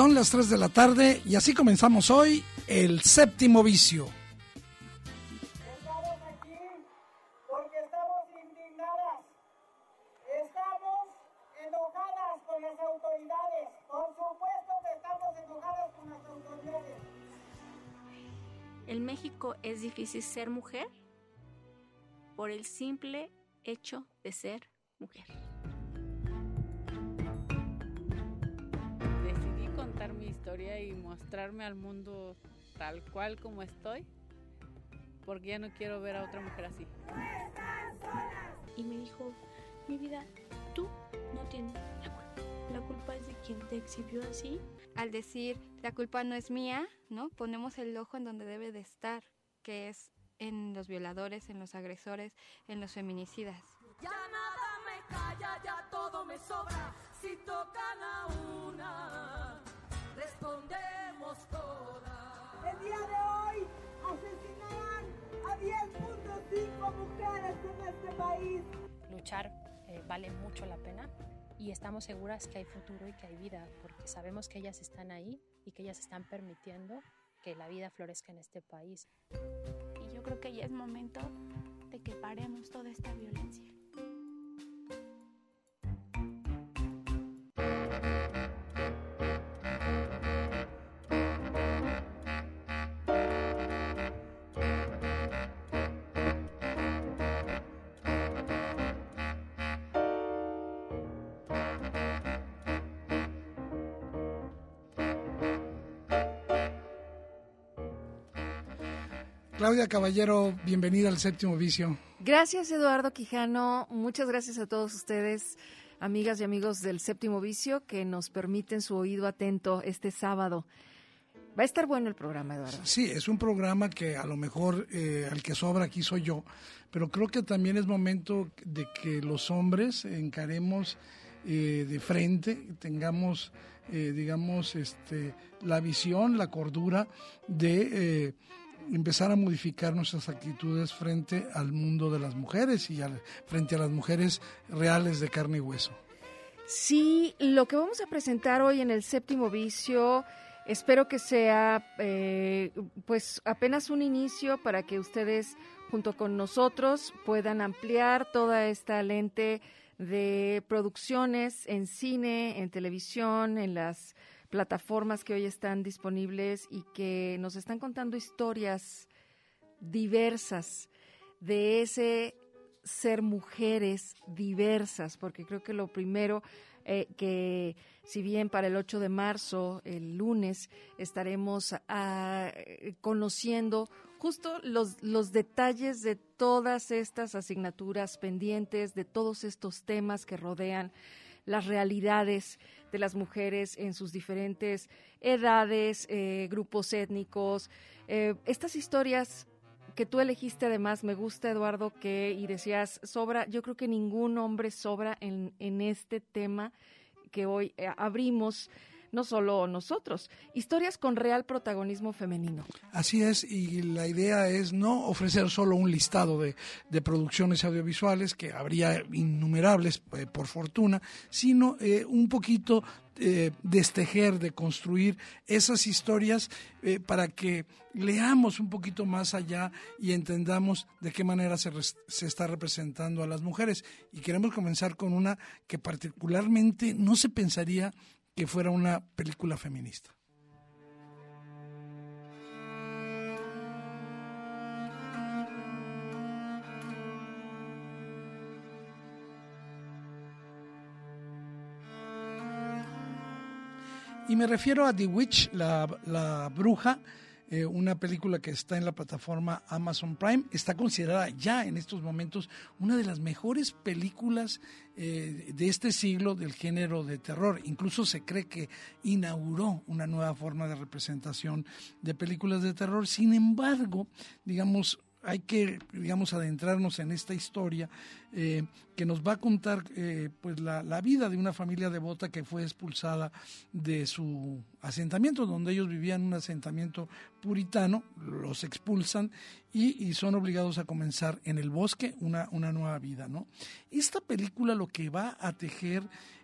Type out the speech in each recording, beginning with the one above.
Son las 3 de la tarde y así comenzamos hoy el séptimo vicio. Estamos aquí porque estamos indignadas. Estamos enojadas con las autoridades. Por supuesto que estamos enojadas con las autoridades. En México es difícil ser mujer por el simple hecho de ser mujer. Y mostrarme al mundo tal cual como estoy, porque ya no quiero ver a otra mujer así. y me dijo, mi vida, tú no tienes la culpa. La culpa es de quien te exhibió así. Al decir la culpa no es mía, ¿no? Ponemos el ojo en donde debe de estar, que es en los violadores, en los agresores, en los feminicidas. Ya nada me calla, ya todo me sobra. Si tocan a una, respondemos todas. El día de hoy asesinarán a 10.5 mujeres en este país. luchar eh, vale mucho la pena y estamos seguras que hay futuro y que hay vida, porque sabemos que ellas están ahí y que ellas están permitiendo que la vida florezca en este país. Y yo creo que ya es momento de que paremos toda esta violencia. Claudia Caballero, bienvenida al séptimo vicio. Gracias, Eduardo Quijano. Muchas gracias a todos ustedes, amigas y amigos del Séptimo Vicio, que nos permiten su oído atento este sábado. Va a estar bueno el programa, Eduardo. Sí, es un programa que a lo mejor eh, al que sobra aquí soy yo, pero creo que también es momento de que los hombres encaremos eh, de frente, tengamos, eh, digamos, este, la visión, la cordura de empezar a modificar nuestras actitudes frente al mundo de las mujeres y al- frente a las mujeres reales de carne y hueso. Sí, lo que vamos a presentar hoy en el Séptimo Vicio, espero que sea eh, pues apenas un inicio para que ustedes junto con nosotros puedan ampliar toda esta lente de producciones en cine, en televisión, en las plataformas que hoy están disponibles y que nos están contando historias diversas de ese ser mujeres diversas, porque creo que lo primero eh, que si bien para el 8 de marzo, el lunes, estaremos ah, conociendo justo los, los detalles de todas estas asignaturas pendientes, de todos estos temas que rodean las realidades de las mujeres en sus diferentes edades, eh, grupos étnicos. Eh, estas historias que tú elegiste además, me gusta Eduardo que y decías, sobra, yo creo que ningún hombre sobra en, en este tema que hoy eh, abrimos, no solo nosotros, historias con real protagonismo femenino. Así es, y la idea es no ofrecer solo un listado de, de producciones audiovisuales, que habría innumerables eh, por fortuna, sino eh, un poquito eh, destejer, de construir esas historias eh, para que leamos un poquito más allá y entendamos de qué manera se, se está representando a las mujeres. Y queremos comenzar con una que particularmente no se pensaría que fuera una película feminista. Y me refiero a The Witch, la, la bruja, eh, una película que está en la plataforma Amazon Prime. Está considerada ya en estos momentos una de las mejores películas eh, de este siglo del género de terror. Incluso se cree que inauguró una nueva forma de representación de películas de terror. Sin embargo, digamos, hay que, digamos, adentrarnos en esta historia eh, que nos va a contar eh, pues la, la, vida de una familia devota que fue expulsada de su asentamiento, donde ellos vivían un asentamiento puritano, los expulsan y, y, son obligados a comenzar en el bosque una, una nueva vida. ¿no? Esta película lo que va a tejer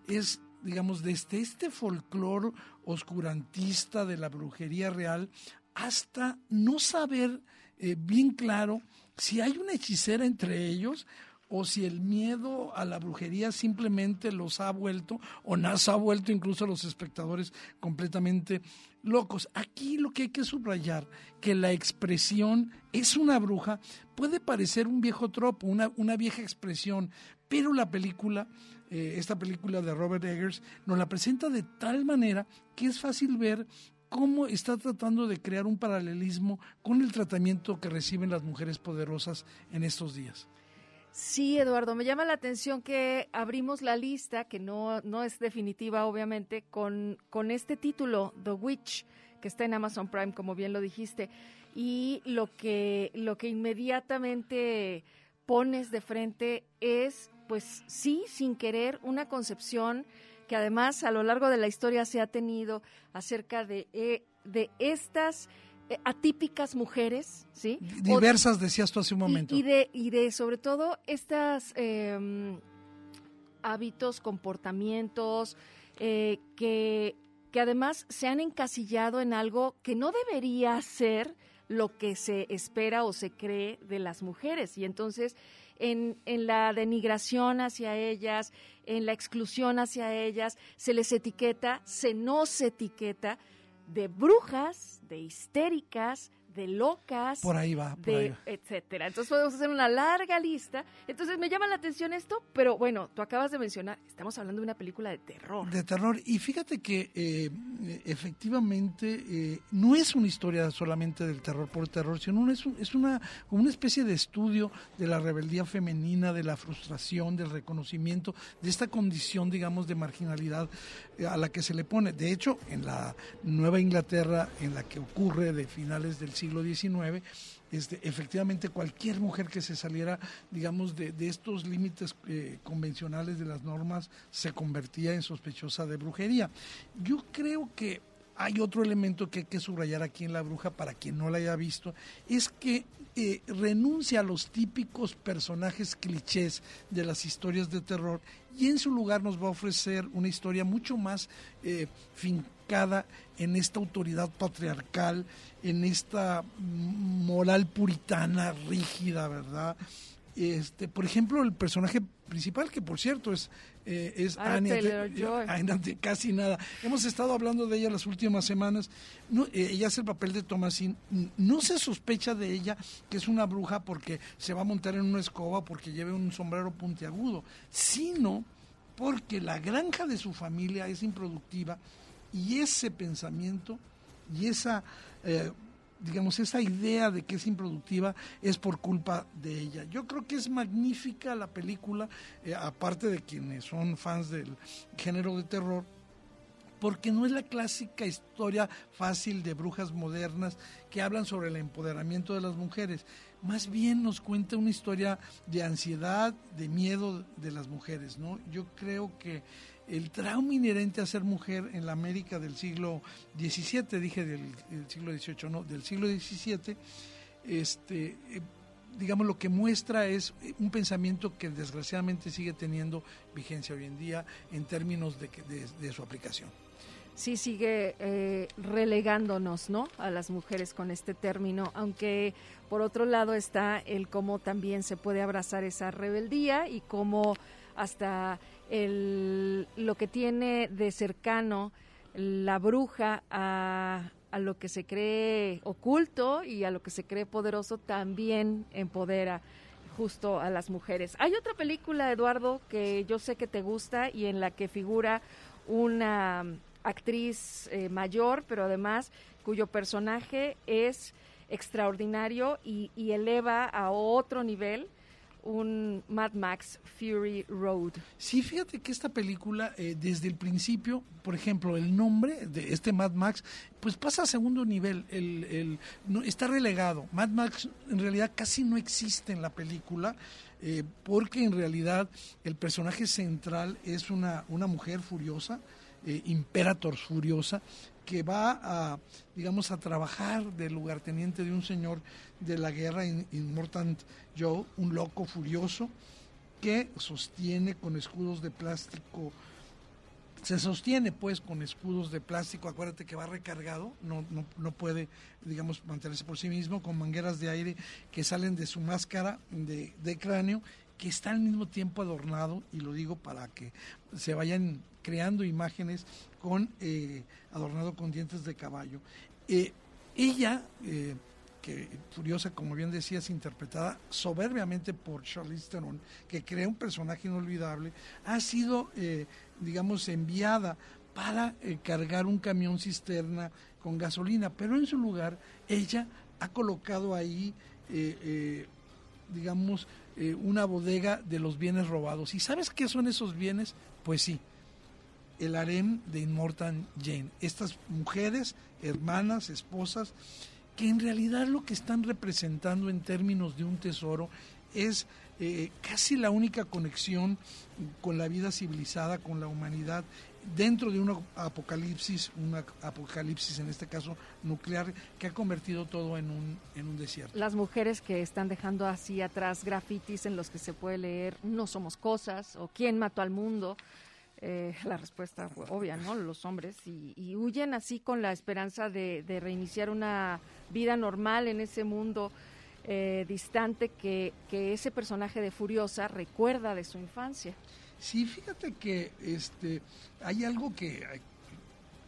es digamos, desde este folclore oscurantista de la brujería real hasta no saber eh, bien claro si hay una hechicera entre ellos o si el miedo a la brujería simplemente los ha vuelto o nos ha vuelto incluso a los espectadores completamente locos. Aquí lo que hay que subrayar, que la expresión es una bruja, puede parecer un viejo tropo, una, una vieja expresión, pero la película, eh, esta película de Robert Eggers, nos la presenta de tal manera que es fácil ver cómo está tratando de crear un paralelismo con el tratamiento que reciben las mujeres poderosas en estos días. Sí, Eduardo, me llama la atención que abrimos la lista, que no, no es definitiva, obviamente, con, con este título, The Witch, que está en Amazon Prime, como bien lo dijiste, y lo que, lo que inmediatamente pones de frente es, pues sí, sin querer, una concepción que además a lo largo de la historia se ha tenido acerca de, eh, de estas eh, atípicas mujeres, ¿sí? Diversas, decías tú hace un momento. Y, de, y de sobre todo estas eh, hábitos, comportamientos eh, que, que además se han encasillado en algo que no debería ser lo que se espera o se cree de las mujeres. Y entonces en, en la denigración hacia ellas, en la exclusión hacia ellas, se les etiqueta, se nos etiqueta de brujas, de histéricas, de locas, por ahí va, por de, ahí va. etcétera. Entonces podemos hacer una larga lista. Entonces me llama la atención esto, pero bueno, tú acabas de mencionar, estamos hablando de una película de terror. De terror. Y fíjate que eh, efectivamente eh, no es una historia solamente del terror por terror, sino es, es una, una especie de estudio de la rebeldía femenina, de la frustración, del reconocimiento, de esta condición, digamos, de marginalidad a la que se le pone. De hecho, en la Nueva Inglaterra, en la que ocurre de finales del siglo XIX, este, efectivamente cualquier mujer que se saliera, digamos, de, de estos límites eh, convencionales de las normas se convertía en sospechosa de brujería. Yo creo que hay otro elemento que hay que subrayar aquí en La Bruja para quien no la haya visto, es que eh, renuncia a los típicos personajes clichés de las historias de terror y en su lugar nos va a ofrecer una historia mucho más eh, fincada en esta autoridad patriarcal, en esta moral puritana rígida, ¿verdad? Este, por ejemplo, el personaje principal, que por cierto es, eh, es Anya, Anya, casi nada. Hemos estado hablando de ella las últimas semanas. No, eh, ella hace el papel de Thomasin. No se sospecha de ella que es una bruja porque se va a montar en una escoba, porque lleve un sombrero puntiagudo, sino porque la granja de su familia es improductiva y ese pensamiento y esa eh, digamos, esa idea de que es improductiva es por culpa de ella. Yo creo que es magnífica la película, eh, aparte de quienes son fans del género de terror, porque no es la clásica historia fácil de brujas modernas que hablan sobre el empoderamiento de las mujeres. Más bien nos cuenta una historia de ansiedad, de miedo de las mujeres, ¿no? Yo creo que el trauma inherente a ser mujer en la América del siglo XVII, dije del, del siglo XVIII, no, del siglo XVII, este, eh, digamos, lo que muestra es un pensamiento que desgraciadamente sigue teniendo vigencia hoy en día en términos de, de, de su aplicación. Sí, sigue eh, relegándonos, ¿no? A las mujeres con este término, aunque por otro lado está el cómo también se puede abrazar esa rebeldía y cómo hasta el, lo que tiene de cercano la bruja a, a lo que se cree oculto y a lo que se cree poderoso también empodera justo a las mujeres. Hay otra película, Eduardo, que yo sé que te gusta y en la que figura una actriz eh, mayor, pero además cuyo personaje es extraordinario y, y eleva a otro nivel un Mad Max Fury Road. Sí, fíjate que esta película, eh, desde el principio, por ejemplo, el nombre de este Mad Max, pues pasa a segundo nivel, el, el- no, está relegado. Mad Max en realidad casi no existe en la película, eh, porque en realidad el personaje central es una, una mujer furiosa, eh, Imperator furiosa, que va a, digamos, a trabajar de lugarteniente de un señor de la guerra, Immortant Joe, un loco furioso, que sostiene con escudos de plástico, se sostiene pues con escudos de plástico, acuérdate que va recargado, no, no, no puede, digamos, mantenerse por sí mismo, con mangueras de aire que salen de su máscara de, de cráneo, que está al mismo tiempo adornado, y lo digo para que se vayan creando imágenes con eh, adornado con dientes de caballo. Eh, ella, eh, que Furiosa, como bien decías, interpretada soberbiamente por Charlize Theron, que crea un personaje inolvidable, ha sido, eh, digamos, enviada para eh, cargar un camión cisterna con gasolina, pero en su lugar ella ha colocado ahí, digamos, una bodega de los bienes robados. ¿Y sabes qué son esos bienes? Pues sí, el harem de Immortal Jane. Estas mujeres, hermanas, esposas, que en realidad lo que están representando en términos de un tesoro es eh, casi la única conexión con la vida civilizada, con la humanidad, dentro de un apocalipsis, un apocalipsis en este caso nuclear, que ha convertido todo en un, en un desierto. Las mujeres que están dejando así atrás grafitis en los que se puede leer no somos cosas o quién mató al mundo. Eh, la respuesta fue obvia, ¿no? Los hombres y, y huyen así con la esperanza de, de reiniciar una vida normal en ese mundo eh, distante que, que ese personaje de Furiosa recuerda de su infancia. Sí, fíjate que este hay algo que,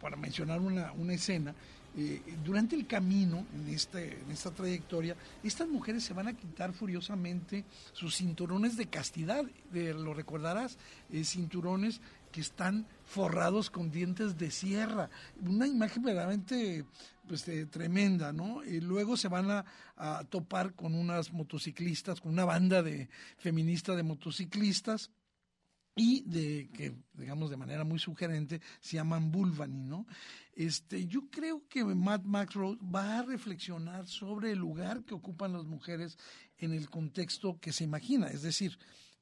para mencionar una, una escena, eh, durante el camino, en, este, en esta trayectoria, estas mujeres se van a quitar furiosamente sus cinturones de castidad, de- lo recordarás, eh, cinturones que están forrados con dientes de sierra. Una imagen verdaderamente pues, eh, tremenda, ¿no? Y luego se van a, topar con unas motociclistas, con una banda de feminista de motociclistas, y de que digamos de manera muy sugerente se llaman Bulvani, ¿no? Este, yo creo que Mad Max Road va a reflexionar sobre el lugar que ocupan las mujeres en el contexto que se imagina, es decir,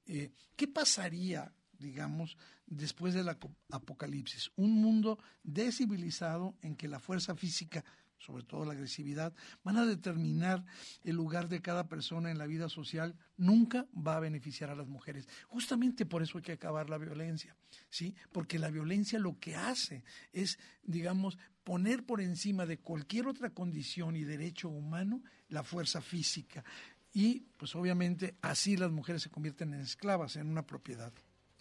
eh, ¿qué pasaría, digamos, después del apocalipsis? Un mundo descivilizado en que la fuerza física sobre todo la agresividad, van a determinar el lugar de cada persona en la vida social, nunca va a beneficiar a las mujeres. Justamente por eso hay que acabar la violencia, ¿sí? Porque la violencia lo que hace es, digamos, poner por encima de cualquier otra condición y derecho humano la fuerza física. Y, pues obviamente, así las mujeres se convierten en esclavas, en una propiedad.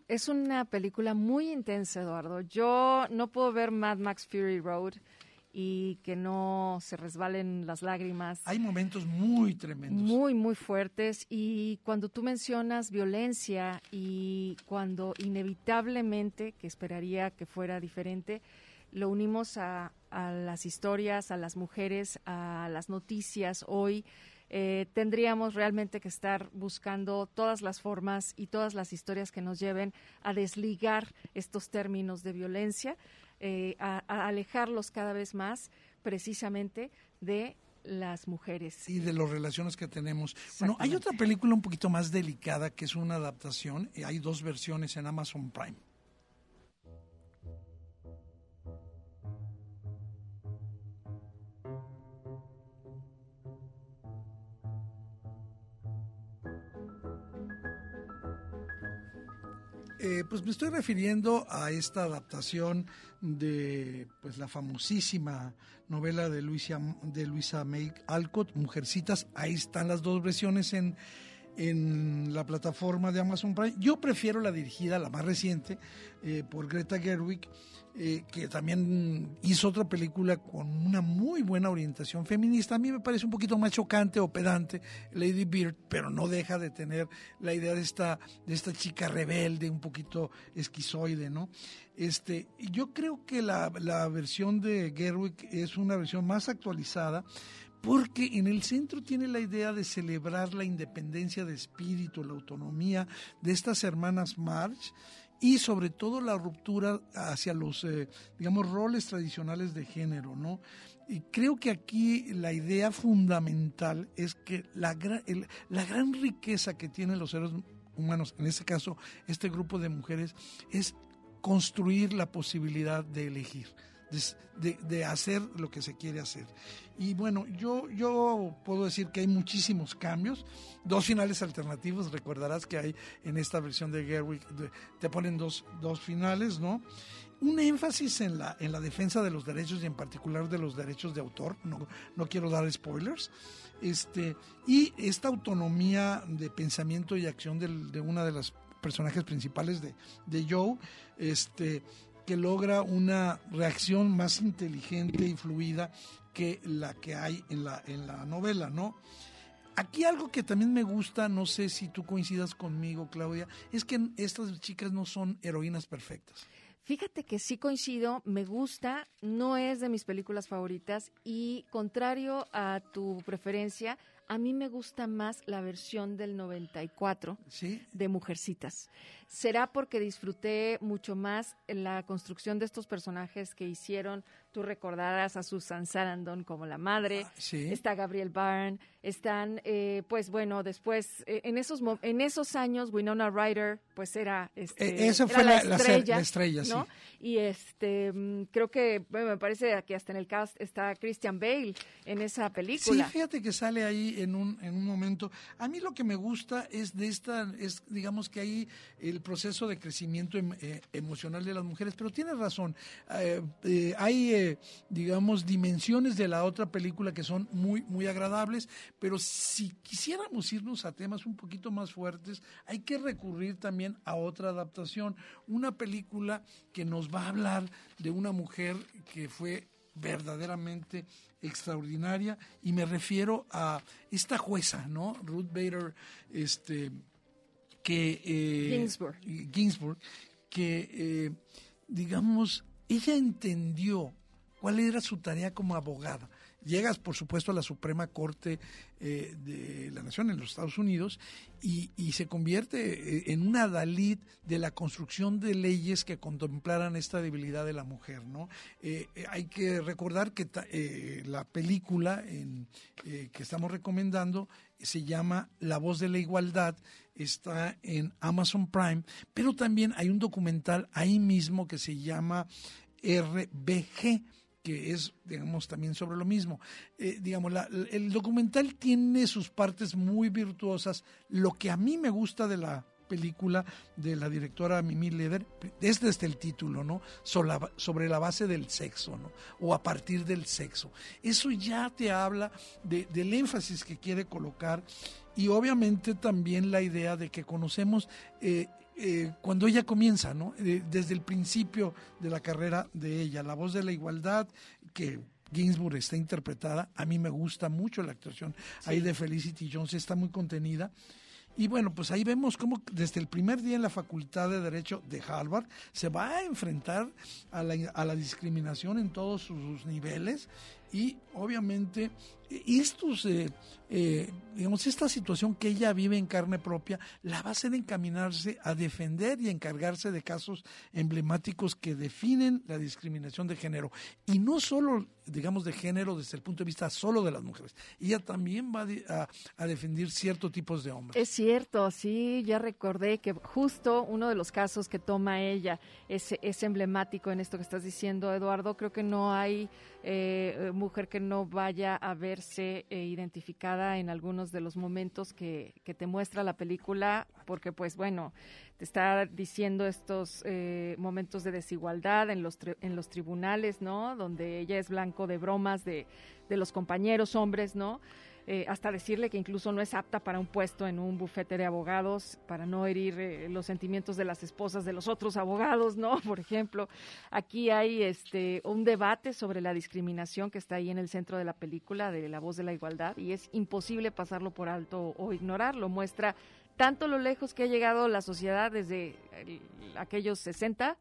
Es una película muy intensa, Eduardo. Yo no puedo ver Mad Max Fury Road y que no se resbalen las lágrimas. Hay momentos muy tremendos. Muy, muy fuertes. Y cuando tú mencionas violencia y cuando inevitablemente, que esperaría que fuera diferente, lo unimos a, a las historias, a las mujeres, a las noticias hoy, eh, tendríamos realmente que estar buscando todas las formas y todas las historias que nos lleven a desligar estos términos de violencia, eh, a, a alejarlos cada vez más precisamente de las mujeres. y de las relaciones que tenemos. Bueno, hay otra película un poquito más delicada que es una adaptación. y hay dos versiones en Amazon Prime. Eh, pues me estoy refiriendo a esta adaptación de pues la famosísima novela de Luisa, de Luisa May Alcott, Mujercitas. Ahí están las dos versiones en, en la plataforma de Amazon Prime. Yo prefiero la dirigida, la más reciente, eh, por Greta Gerwig, eh, que también hizo otra película con una muy buena orientación feminista. A mí me parece un poquito más chocante o pedante Lady Bird, pero no deja de tener la idea de esta, de esta chica rebelde, un poquito esquizoide, ¿no? Este, yo creo que la, la versión de Gerwig es una versión más actualizada, porque en el centro tiene la idea de celebrar la independencia de espíritu, la autonomía de estas hermanas March y sobre todo la ruptura hacia los, eh, digamos, roles tradicionales de género, ¿no? Y creo que aquí la idea fundamental es que la, la gran riqueza que tienen los seres humanos, en este caso este grupo de mujeres, es construir la posibilidad de elegir de, hacer lo que se quiere hacer. Y bueno, yo, yo puedo decir que hay muchísimos cambios, dos finales alternativos, recordarás que hay en esta versión de Gerwig, te ponen dos, dos finales, ¿no? un énfasis en la, en la defensa de los derechos y en particular de los derechos de autor, no, no quiero dar spoilers, este, y esta autonomía de pensamiento y acción de una de las personajes principales de, de Joe, este, que logra una reacción más inteligente y fluida que la que hay en la, en la novela, ¿no? Aquí algo que también me gusta, no sé si tú coincidas conmigo, Claudia, es que estas chicas no son heroínas perfectas. Fíjate que sí coincido, me gusta, no es de mis películas favoritas y contrario a tu preferencia, a mí me gusta más la versión del 94 de Mujercitas. Será porque disfruté mucho más la construcción de estos personajes que hicieron. Tú recordarás a Susan Sarandon como la madre. Ah, está Gabriel Byrne. Están, eh, pues bueno, después, eh, en, esos, en esos años, Winona Ryder, pues era, este, eh, fue la, estrella, estrella ¿no? Y este, mm, creo que, me parece que hasta en el cast está Christian Bale en esa película. Sí, fíjate que sale ahí en un, en un momento. A mí lo que me gusta es de esta, es digamos que ahí el proceso de crecimiento em, eh, emocional de las mujeres, pero tienes razón, eh, hay, digamos, dimensiones de la otra película que son muy, muy agradables, pero si quisiéramos irnos a temas un poquito más fuertes, hay que recurrir también a otra adaptación, una película que nos va a hablar de una mujer que fue verdaderamente extraordinaria y me refiero a esta jueza, ¿no? Ruth Bader, este, que eh, Ginsburg. que eh, digamos, ella entendió cuál era su tarea como abogada. Llegas, por supuesto, a la Suprema Corte eh, de la Nación en los Estados Unidos y, se convierte eh, en una Dalit de la construcción de leyes que contemplaran esta debilidad de la mujer. ¿no? Eh, hay que recordar que la película que estamos recomendando se llama La voz de la igualdad, está en Amazon Prime, pero también hay un documental ahí mismo que se llama RBG que es, digamos, también sobre lo mismo. Eh, digamos, el documental tiene sus partes muy virtuosas. Lo que a mí me gusta de la película de la directora Mimi Leder es desde el título, ¿no? Sobre la base del sexo, ¿no? O a partir del sexo. Eso ya te habla del énfasis que quiere colocar y obviamente también la idea de que conocemos eh, eh, cuando ella comienza, ¿no? Eh, desde el principio de la carrera de ella, la voz de la igualdad, que Ginsburg está interpretada, a mí me gusta mucho la actuación ahí de Felicity Jones, está muy contenida. Y bueno, pues ahí vemos cómo desde el primer día en la Facultad de Derecho de Harvard se va a enfrentar a la, a la discriminación en todos sus niveles y obviamente estos, eh, eh, digamos, esta situación que ella vive en carne propia la va a hacer encaminarse a defender y encargarse de casos emblemáticos que definen la discriminación de género. Y no solo, digamos, de género desde el punto de vista solo de las mujeres. Ella también va a, defender ciertos tipos de hombres. Es cierto, sí, ya recordé que justo uno de los casos que toma ella es, es emblemático en esto que estás diciendo, Eduardo. Creo que no hay eh, mujer que no vaya a verse eh, identificada en algunos de los momentos que, te muestra la película, porque pues bueno, te está diciendo estos eh, momentos de desigualdad en los, en los tribunales, ¿no? Donde ella es blanco de bromas de, de los compañeros hombres, ¿no? Eh, hasta decirle que incluso no es apta para un puesto en un bufete de abogados, para no herir eh, los sentimientos de las esposas de los otros abogados, ¿no? Por ejemplo, aquí hay este un debate sobre la discriminación que está ahí en el centro de la película de La voz de la igualdad y es imposible pasarlo por alto o ignorarlo. Muestra tanto lo lejos que ha llegado la sociedad desde aquellos 60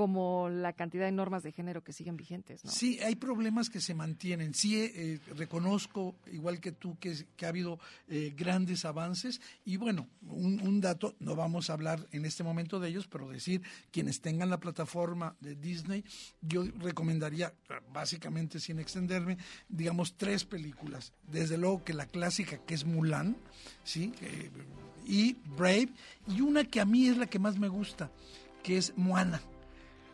como la cantidad de normas de género que siguen vigentes. ¿no? Sí, hay problemas que se mantienen. Sí, eh, reconozco, igual que tú, que, ha habido eh, grandes avances. Y bueno, un, dato, no vamos a hablar en este momento de ellos, pero decir, quienes tengan la plataforma de Disney, yo recomendaría, básicamente sin extenderme, digamos, tres películas. Desde luego que la clásica, que es Mulan, ¿sí? y Brave, y una que a mí es la que más me gusta, que es Moana.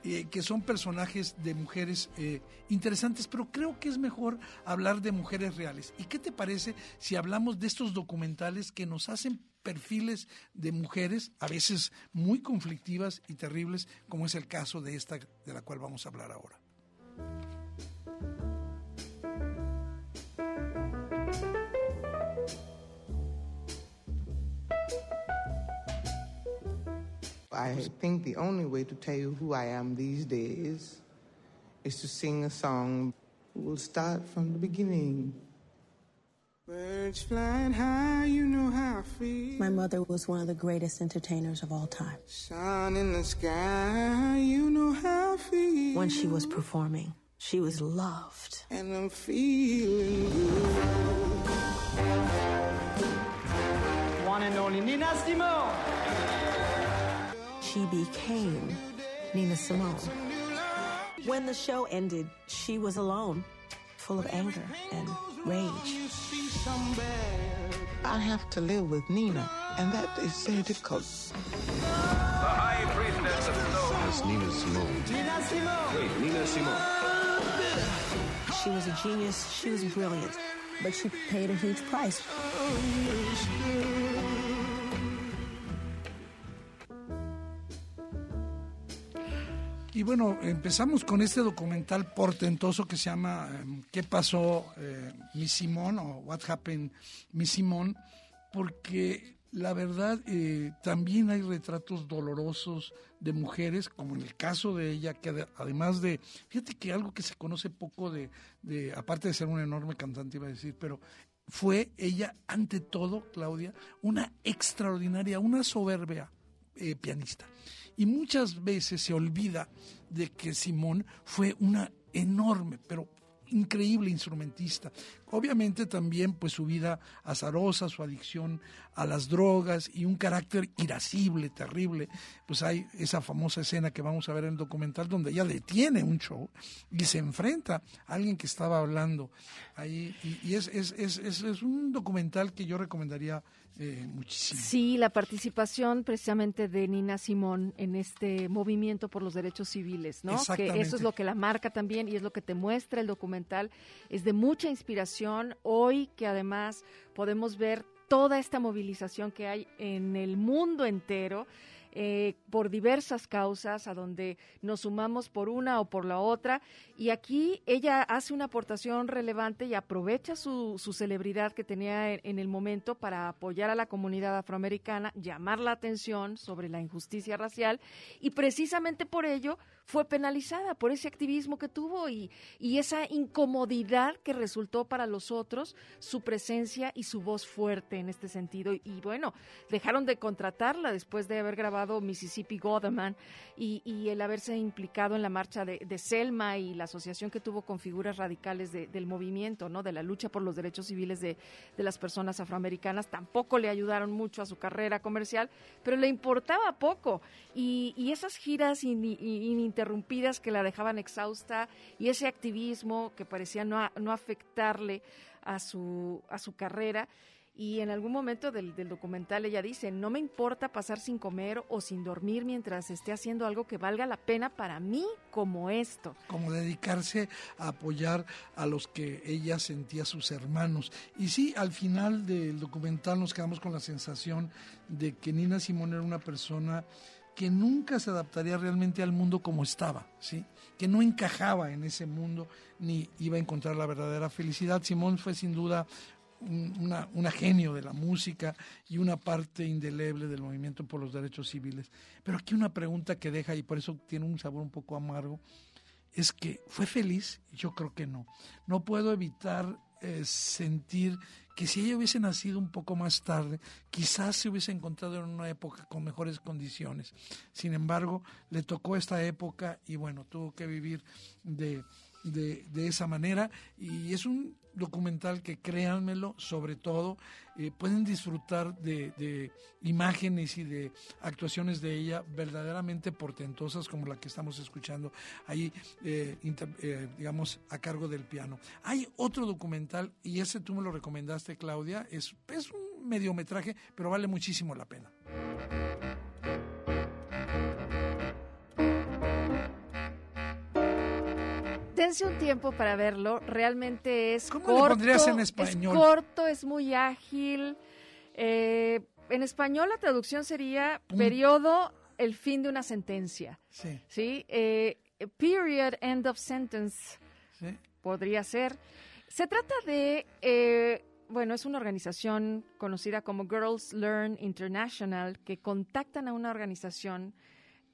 Eh, que son personajes de mujeres eh, interesantes, pero creo que es mejor hablar de mujeres reales. ¿Y qué te parece si hablamos de estos documentales que nos hacen perfiles de mujeres, a veces muy conflictivas y terribles, como es el caso de esta de la cual vamos a hablar ahora? I think the only way to tell you who I am these days is to sing a song. We'll start from the beginning. Birds flying high, you know how I feel. My mother was one of the greatest entertainers of all time. Sun in the sky, you know how I feel. When she was performing, she was loved. And I'm feeling good. One and only Nina Simone she became Nina Simone. When the show ended, she was alone, full of anger and rage. I have to live with Nina, and that is very difficult. The High Priestess of Soul. That's Nina Simone. Nina Simone. Wait, Nina Simone. She was a genius. She was brilliant, but she paid a huge price. Y bueno, empezamos con este documental portentoso que se llama em, ¿Qué pasó eh, Miss Simón? o What Happened Miss Simón? Porque la verdad eh, también hay retratos dolorosos de mujeres, como en el caso de ella, que además de, fíjate que algo que se conoce poco de, de, aparte de ser una enorme cantante, iba a decir, pero fue ella, ante todo, Claudia, una extraordinaria, una soberbia eh, pianista. Y muchas veces se olvida de que Simón fue una enorme, pero increíble instrumentista. Obviamente también pues su vida azarosa, su adicción a las drogas y un carácter irascible, terrible. Pues hay esa famosa escena que vamos a ver en el documental donde ella detiene un show y se enfrenta a alguien que estaba hablando ahí. Y, es, es, es, es, un documental que yo recomendaría eh, muchísimo. Sí, la participación precisamente de Nina Simón en este movimiento por los derechos civiles, ¿no? Que eso es lo que la marca también y es lo que te muestra el documental. Es de mucha inspiración hoy que además podemos ver toda esta movilización que hay en el mundo entero eh, por diversas causas, a donde nos sumamos por una o por la otra. Y aquí ella hace una aportación relevante y aprovecha su, celebridad que tenía en, el momento para apoyar a la comunidad afroamericana, llamar la atención sobre la injusticia racial y precisamente por ello fue penalizada por ese activismo que tuvo y, y esa incomodidad que resultó para los otros su presencia y su voz fuerte en este sentido. Y, bueno, dejaron de contratarla después de haber grabado Mississippi Godeman y, y el haberse implicado en la marcha de, Selma y la asociación que tuvo con figuras radicales del movimiento, ¿no? de la lucha por los derechos civiles de, de las personas afroamericanas. Tampoco le ayudaron mucho a su carrera comercial, pero le importaba poco. Y, y esas giras ininterrumpidas interrumpidas que la dejaban exhausta y ese activismo que parecía no, no afectarle a su, a su carrera. Y en algún momento del, del, documental ella dice, no me importa pasar sin comer o sin dormir mientras esté haciendo algo que valga la pena para mí como esto. Como dedicarse a apoyar a los que ella sentía sus hermanos. Y sí, al final del documental nos quedamos con la sensación de que Nina Simón era una persona que nunca se adaptaría realmente al mundo como estaba, ¿sí? que no encajaba en ese mundo ni iba a encontrar la verdadera felicidad. Simón fue sin duda un- una, genio de la música y una parte indeleble del movimiento por los derechos civiles. Pero aquí una pregunta que deja, y por eso tiene un sabor un poco amargo, es que fue feliz, yo creo que no. No puedo evitar eh, sentir que si ella hubiese nacido un poco más tarde, quizás se hubiese encontrado en una época con mejores condiciones. Sin embargo, le tocó esta época y bueno, tuvo que vivir de, de, esa manera y es un documental que créanmelo, sobre todo, eh, pueden disfrutar de, de imágenes y de actuaciones de ella verdaderamente portentosas como la que estamos escuchando ahí, eh, eh, digamos, a cargo del piano. Hay otro documental, y ese tú me lo recomendaste, Claudia, es, es un mediometraje, pero vale muchísimo la pena. Dense un tiempo para verlo. Realmente es ¿Cómo corto. le pondrías en español? Es corto, es muy ágil. Eh, en español la traducción sería periodo, el fin de una sentencia. Sí. ¿sí? Eh, period, end of sentence. Sí. Podría ser. Se trata de, eh, bueno, es una organización conocida como Girls Learn International que contactan a una organización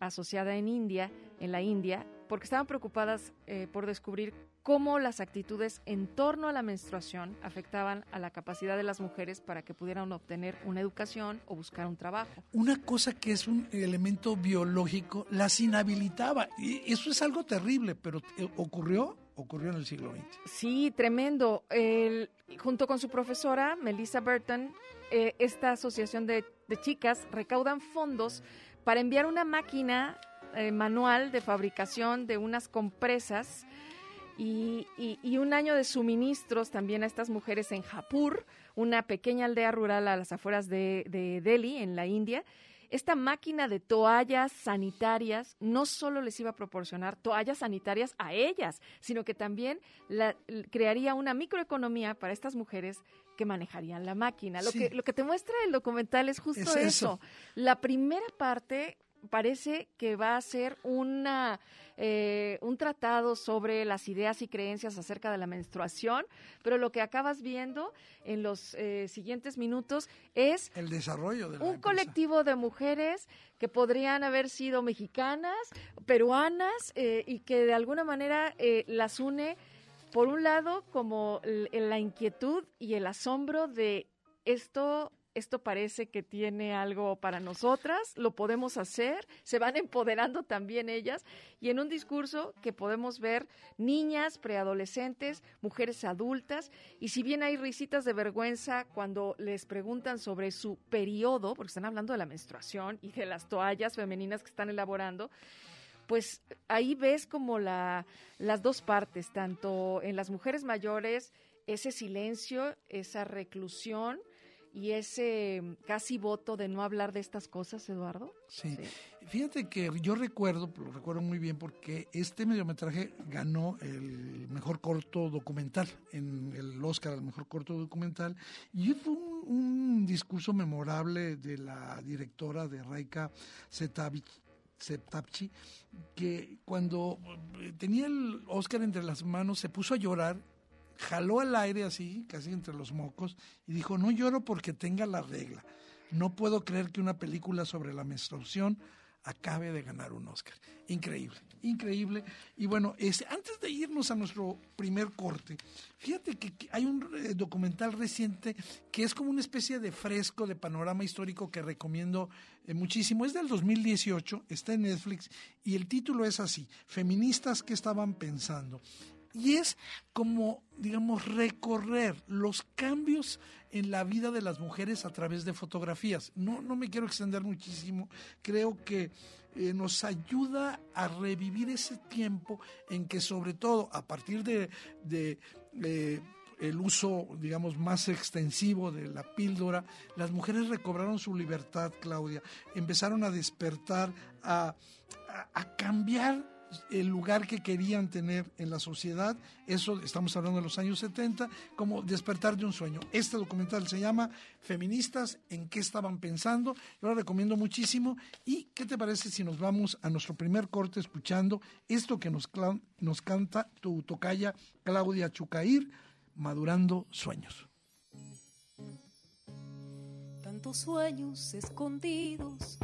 asociada en India, en la India, porque estaban preocupadas eh, por descubrir cómo las actitudes en torno a la menstruación afectaban a la capacidad de las mujeres para que pudieran obtener una educación o buscar un trabajo. Una cosa que es un elemento biológico las inhabilitaba. Y eso es algo terrible, pero eh, ocurrió, ocurrió en el siglo XX. Sí, tremendo. El- junto con su profesora, Melissa Burton, eh, esta asociación de, de chicas recaudan fondos para enviar una máquina eh, manual de fabricación de unas compresas y, y- y un año de suministros también a estas mujeres en Japur, una pequeña aldea rural a las afueras de, de Delhi, en la India. Esta máquina de toallas sanitarias no solo les iba a proporcionar toallas sanitarias a ellas, sino que también la- crearía una microeconomía para estas mujeres que manejarían la máquina. Lo, Sí. que, lo que te muestra el documental es justo Es eso. eso. La primera parte parece que va a ser una, eh, un tratado sobre las ideas y creencias acerca de la menstruación, pero lo que acabas viendo en los eh, siguientes minutos es El desarrollo de la un empresa. colectivo de mujeres que podrían haber sido mexicanas, peruanas, eh, y que de alguna manera eh, las une, por un lado, como la inquietud y el asombro de esto. Esto parece que tiene algo para nosotras, lo podemos hacer, se van empoderando también ellas y en un discurso que podemos ver niñas, preadolescentes, mujeres adultas y si bien hay risitas de vergüenza cuando les preguntan sobre su periodo, porque están hablando de la menstruación y de las toallas femeninas que están elaborando, pues ahí ves como la, las dos partes, tanto en las mujeres mayores, ese silencio, esa reclusión y ese mm, casi voto de no hablar de estas cosas, Eduardo. Sí. Fíjate que yo recuerdo, lo recuerdo muy bien porque este mediometraje ganó el mejor corto documental en el Oscar al mejor corto documental y fue un, un discurso memorable de la directora de Raika Setavich Septapchi, que cuando eh, tenía el Oscar entre las manos se puso a llorar, jaló al aire así, casi entre los mocos, y dijo, no lloro porque tenga la regla. No puedo creer que una película sobre la menstruación acabe de ganar un Oscar. Increíble, increíble. Y bueno, antes de irnos a nuestro primer corte, fíjate que, que hay un eh, documental reciente que es como una especie de fresco de panorama histórico que recomiendo eh, muchísimo. Es del 2018, está en Netflix y el título es así, Feministas que estaban pensando. Y es como, digamos, recorrer los cambios en la vida de las mujeres a través de fotografías. No, no me quiero extender muchísimo. Creo que eh, nos ayuda a revivir ese tiempo en que, sobre todo, a partir de, de eh, el uso, digamos, más extensivo de la píldora, las mujeres recobraron su libertad, Claudia. Empezaron a despertar, a, a, a cambiar el lugar que querían tener en la sociedad, eso estamos hablando de los años 70, como despertar de un sueño. Este documental se llama Feministas, ¿en qué estaban pensando? Yo lo recomiendo muchísimo. ¿Y qué te parece si nos vamos a nuestro primer corte escuchando esto que nos, nos canta tu tocaya Claudia Chucair, Madurando Sueños? tantos sueños escondidos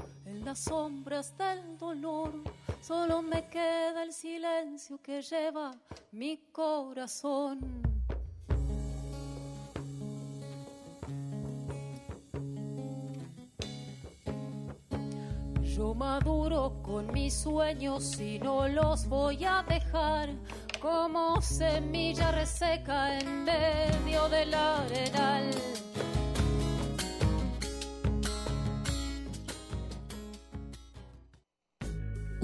las sombras del dolor. Solo me queda el silencio que lleva mi corazón. Yo maduro con mis sueños y no los voy a dejar como semilla reseca en medio del arenal.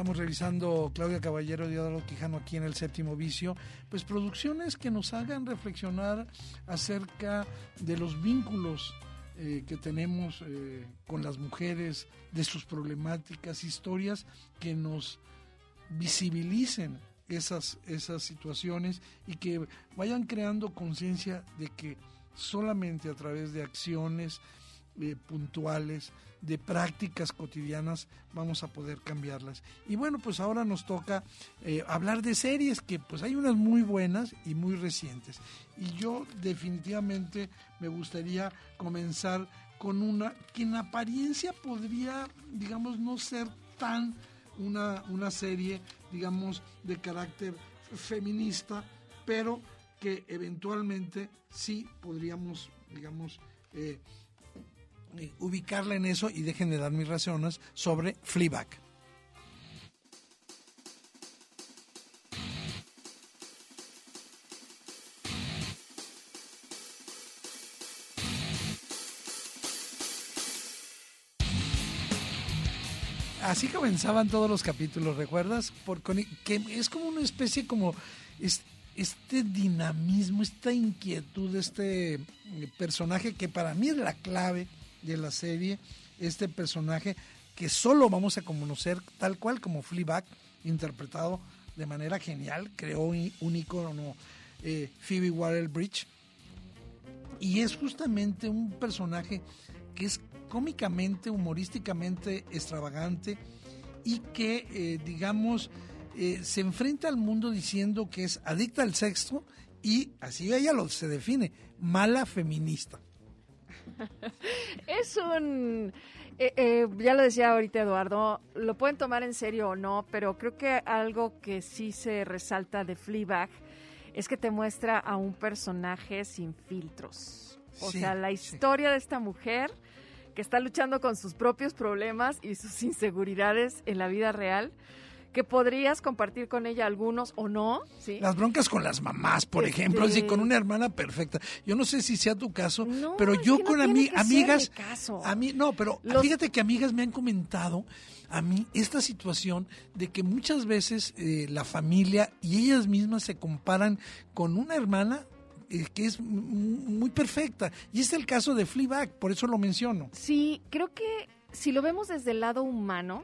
Estamos revisando Claudia Caballero y Adolfo Quijano aquí en el séptimo vicio, pues producciones que nos hagan reflexionar acerca de los vínculos eh, que tenemos eh, con las mujeres, de sus problemáticas, historias que nos visibilicen esas, esas situaciones y que vayan creando conciencia de que solamente a través de acciones puntuales, de prácticas cotidianas, vamos a poder cambiarlas. Y bueno, pues ahora nos toca eh, hablar de series, que pues hay unas muy buenas y muy recientes. Y yo definitivamente me gustaría comenzar con una que en apariencia podría, digamos, no ser tan una, una serie, digamos, de carácter feminista, pero que eventualmente sí podríamos, digamos, eh, ubicarla en eso y dejen de dar mis razones sobre Fleabag. Así comenzaban todos los capítulos, ¿recuerdas? Por, con- que es como una especie como es- este dinamismo, esta inquietud, este eh, personaje que para mí es la clave de la serie, este personaje que solo vamos a conocer tal cual como Fleabag, interpretado de manera genial, creó un, icono eh, Phoebe Waller-Bridge, y es justamente un personaje que es cómicamente, humorísticamente extravagante y que, eh, digamos, eh, se enfrenta al mundo diciendo que es adicta al sexo y así ella lo se define, mala feminista. Es un... eh, eh, ya lo decía ahorita Eduardo, lo pueden tomar en serio o no, pero creo que algo que sí se resalta de Fleabag es que te muestra a un personaje sin filtros. O Sí, sea, la sí. historia de esta mujer que está luchando con sus propios problemas y sus inseguridades en la vida real, que podrías compartir con ella algunos o no, ¿sí? Las broncas con las mamás, por Este- ejemplo, sí, con una hermana perfecta. Yo no sé si sea tu caso, pero yo no con ami- amigas, a mí no, pero Los- fíjate que amigas me han comentado a mí esta situación de que muchas veces eh, la familia y ellas mismas se comparan con una hermana eh, que es muy perfecta. Y es el caso de Fleabag, por eso lo menciono. Sí, creo que si lo vemos desde el lado humano,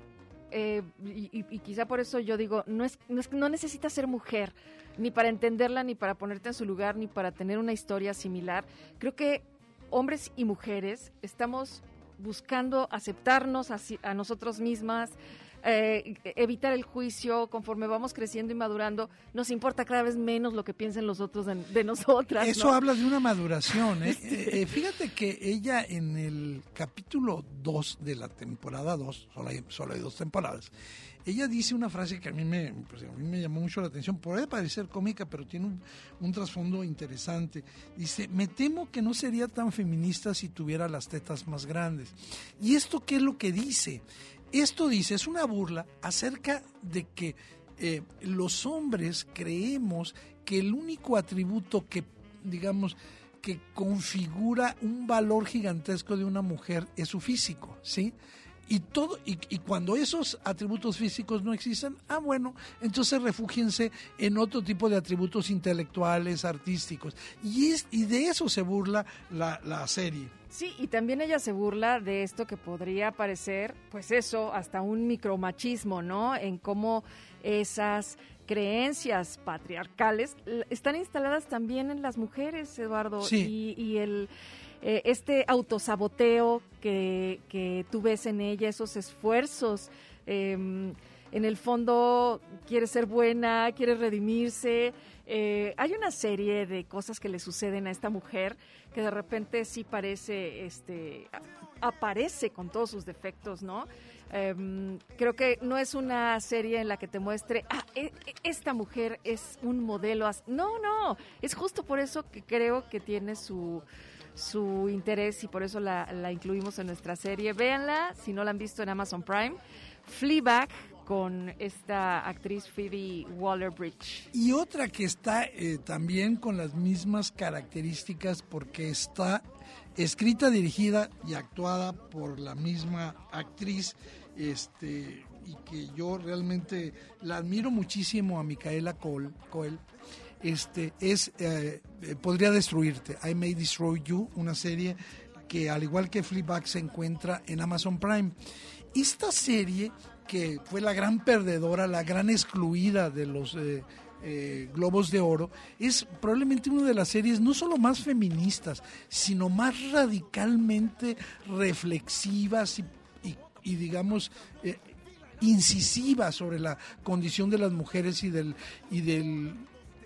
eh, y, y- quizá por eso yo digo, no, es, no, es- no necesitas ser mujer, ni para entenderla, ni para ponerte en su lugar, ni para tener una historia similar. Creo que hombres y mujeres estamos buscando aceptarnos a, a nosotros mismas, eh, evitar el juicio conforme vamos creciendo y madurando. Nos importa cada vez menos lo que piensen los otros de, de nosotras. Eso ¿no? habla de una maduración. ¿eh? Eh, eh, fíjate que ella en el capítulo 2 de la temporada 2, solo hay, solo hay dos temporadas, ella dice una frase que a mí me, pues, a mí me llamó mucho la atención. Puede parecer cómica, pero tiene un, un trasfondo interesante. Dice, me temo que no sería tan feminista si tuviera las tetas más grandes. ¿Y esto qué es lo que dice? Esto dice, es una burla acerca de que eh, los hombres creemos que el único atributo que, digamos, que configura un valor gigantesco de una mujer es su físico, ¿sí? Y todo y, y, cuando esos atributos físicos no existen ah bueno entonces refúgiense en otro tipo de atributos intelectuales artísticos y es y de eso se burla la, la serie Sí, y también ella se burla de esto que podría parecer, pues eso, hasta un micromachismo, ¿no? En cómo esas creencias patriarcales están instaladas también en las mujeres, Eduardo, sí. y, y el eh, este autosaboteo que, que tú ves en ella, esos esfuerzos. Eh, en el fondo quiere ser buena, quiere redimirse. Eh, hay una serie de cosas que le suceden a esta mujer que de repente sí parece, este, aparece con todos sus defectos, ¿no? Um, creo que no es una serie en la que te muestre, ah, e, e, esta mujer es un modelo. No, no, es justo por eso que creo que tiene su, su interés y por eso la, incluimos en nuestra serie. Véanla, si no la han visto en Amazon Prime. Fleabag con esta actriz Phoebe Waller-Bridge. Y otra que está eh, también con las mismas características porque está escrita, dirigida y actuada por la misma actriz, este y que yo realmente la admiro muchísimo a Micaela Cole, este es eh, podría destruirte. I May Destroy You, una serie que al igual que Fleabag se encuentra en Amazon Prime. Esta serie que fue la gran perdedora, la gran excluida de los eh, eh, Globos de Oro, es probablemente una de las series no solo más feministas, sino más radicalmente reflexivas y, digamos, incisivas sobre la condición de las mujeres y del, y del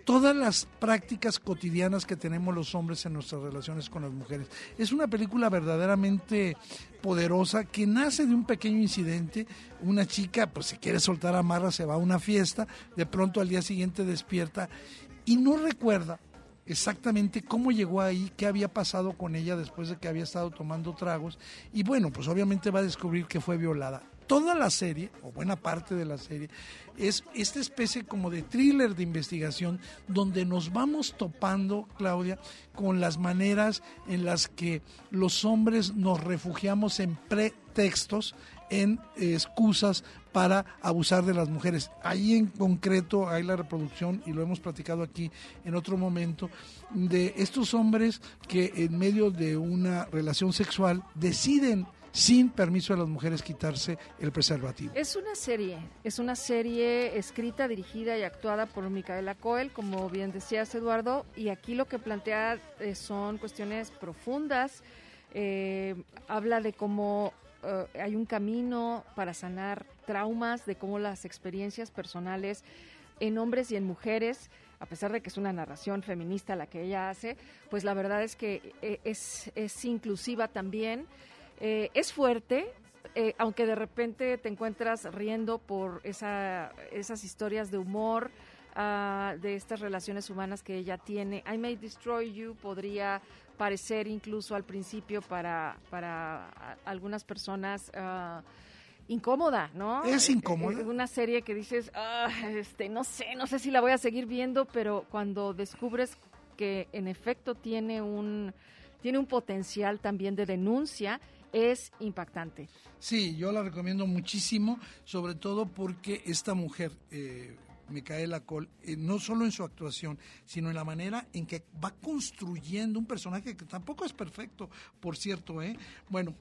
todas las prácticas cotidianas que tenemos los hombres en nuestras relaciones con las mujeres. Es una película verdaderamente poderosa que nace de un pequeño incidente. Una chica, pues se quiere soltar amarra, se va a una fiesta, de pronto al día siguiente despierta y no recuerda exactamente cómo llegó ahí, qué había pasado con ella después de que había estado tomando tragos y bueno, pues obviamente va a descubrir que fue violada toda la serie, o buena parte de la serie, es esta especie como de thriller de investigación donde nos vamos topando, Claudia, con las maneras en las que los hombres nos refugiamos en pretextos, en excusas para abusar de las mujeres. Ahí en concreto hay la reproducción, y lo hemos platicado aquí en otro momento, de estos hombres que en medio de una relación sexual deciden sin permiso de las mujeres quitarse el preservativo. Es una serie, es una serie escrita, dirigida y actuada por Micaela Coel, como bien decías Eduardo, y aquí lo que plantea eh, son cuestiones profundas, eh, habla de cómo uh, hay un camino para sanar traumas, de cómo las experiencias personales en hombres y en mujeres a pesar de que es una narración feminista la que ella hace, pues la verdad es que eh, es, es inclusiva también. Eh, es fuerte, eh, aunque de repente te encuentras riendo por esa, esas historias de humor, uh, de estas relaciones humanas que ella tiene. I May Destroy You podría parecer incluso al principio para, para algunas personas... Uh, incómoda, ¿no? Es incómoda. Una serie que dices, ah, este, no sé, no sé si la voy a seguir viendo, pero cuando descubres que en efecto tiene un, tiene un potencial también de denuncia es impactante. Sí, yo la recomiendo muchísimo, sobre todo porque esta mujer, eh, Micaela Cole, eh, no solo en su actuación, sino en la manera en que va construyendo un personaje que tampoco es perfecto, por cierto, ¿eh? Bueno,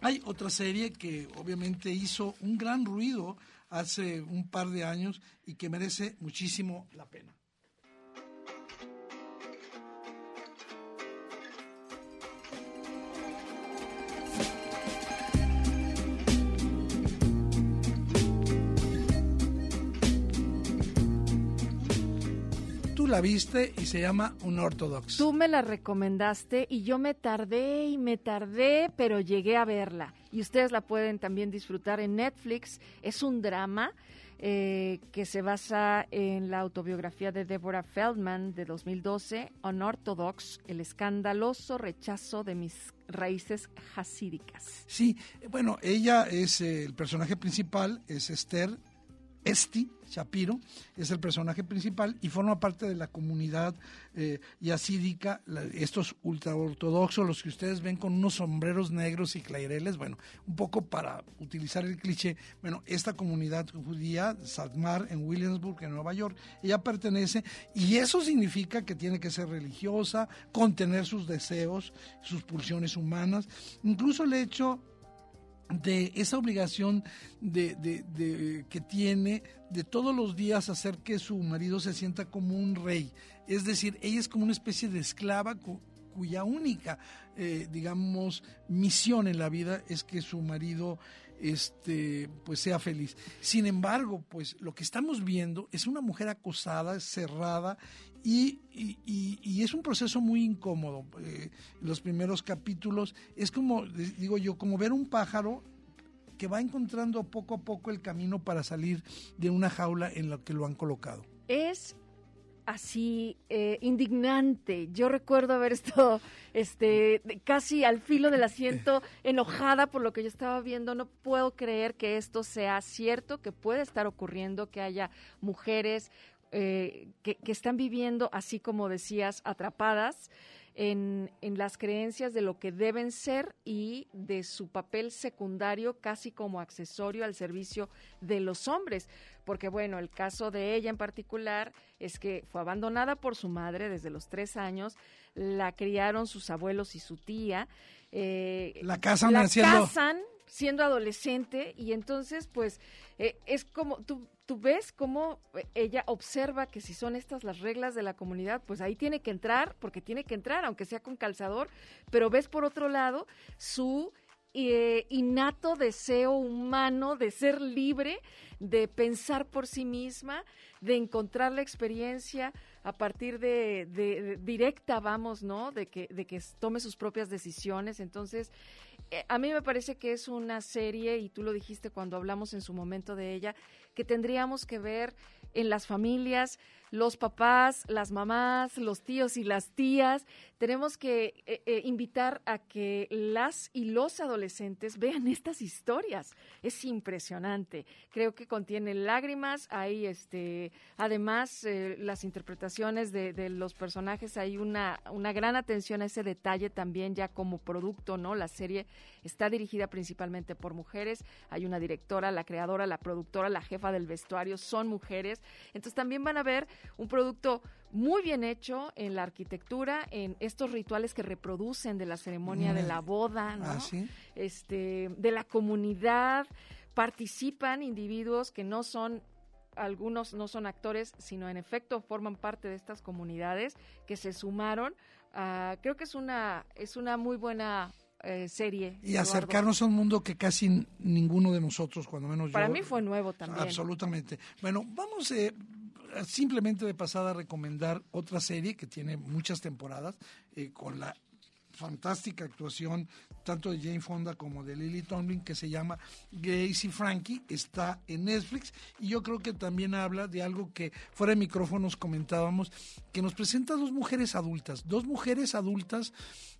hay otra serie que obviamente hizo un gran ruido hace un par de años y que merece muchísimo la pena. La viste y se llama Un Ortodox. Tú me la recomendaste y yo me tardé y me tardé, pero llegué a verla. Y ustedes la pueden también disfrutar en Netflix. Es un drama eh, que se basa en la autobiografía de Deborah Feldman de 2012, Unorthodox, el escandaloso rechazo de mis raíces hasídicas. Sí, bueno, ella es eh, el personaje principal, es Esther Esti Shapiro es el personaje principal y forma parte de la comunidad eh, yacídica, estos ultraortodoxos, los que ustedes ven con unos sombreros negros y claireles, bueno, un poco para utilizar el cliché, bueno, esta comunidad judía, Satmar, en Williamsburg, en Nueva York, ella pertenece y eso significa que tiene que ser religiosa, contener sus deseos, sus pulsiones humanas, incluso el hecho de esa obligación de, de- que tiene de todos los días hacer que su marido se sienta como un rey. Es decir, ella es como una especie de esclava cu- cuya única, eh, digamos, misión en la vida es que su marido este pues sea feliz. Sin embargo, pues lo que estamos viendo es una mujer acosada, cerrada y, y- es un proceso muy incómodo. Eh, los primeros capítulos es como, digo yo, como ver un pájaro que va encontrando poco a poco el camino para salir de una jaula en la que lo han colocado. Es así eh, indignante. Yo recuerdo haber estado este, casi al filo del asiento, enojada por lo que yo estaba viendo. No puedo creer que esto sea cierto, que puede estar ocurriendo, que haya mujeres eh, que, que están viviendo, así como decías, atrapadas. En, en las creencias de lo que deben ser y de su papel secundario casi como accesorio al servicio de los hombres. Porque bueno, el caso de ella en particular es que fue abandonada por su madre desde los tres años, la criaron sus abuelos y su tía. eh, La casan la haciendo- casan siendo adolescente y entonces pues eh, es como tú, tú ves cómo eh, ella observa que si son estas las reglas de la comunidad pues ahí tiene que entrar porque tiene que entrar aunque sea con calzador pero ves por otro lado su eh, innato deseo humano de ser libre, de pensar por sí misma, de encontrar la experiencia a partir de, de- directa, vamos, ¿no? De que, de que tome sus propias decisiones. Entonces, eh, a mí me parece que es una serie, y tú lo dijiste cuando hablamos en su momento de ella, que tendríamos que ver en las familias, los papás, las mamás, los tíos y las tías. Tenemos que eh, eh, invitar a que las y los adolescentes vean estas historias. Es impresionante. Creo que contiene lágrimas. Hay, este, además, eh, las interpretaciones de, de los personajes. Hay una, una gran atención a ese detalle también ya como producto, ¿no? La serie está dirigida principalmente por mujeres. Hay una directora, la creadora, la productora, la jefa del vestuario son mujeres. Entonces también van a ver un producto muy bien hecho en la arquitectura, en estos rituales que reproducen de la ceremonia de la boda, ¿no? Ah, sí. este, de la comunidad, participan individuos que no son algunos no son actores, sino en efecto forman parte de estas comunidades que se sumaron. creo que es una es una muy buena eh, serie. Y Eduardo. acercarnos a un mundo que casi ninguno de nosotros, cuando menos Para yo, mí fue nuevo también. Absolutamente. Bueno, vamos eh, simplemente de pasada recomendar otra serie que tiene muchas temporadas eh, con la fantástica actuación tanto de Jane Fonda como de Lily Tomlin que se llama Gracie Frankie está en Netflix. Y yo creo que también habla de algo que fuera de micrófonos comentábamos que nos presenta dos mujeres adultas dos mujeres adultas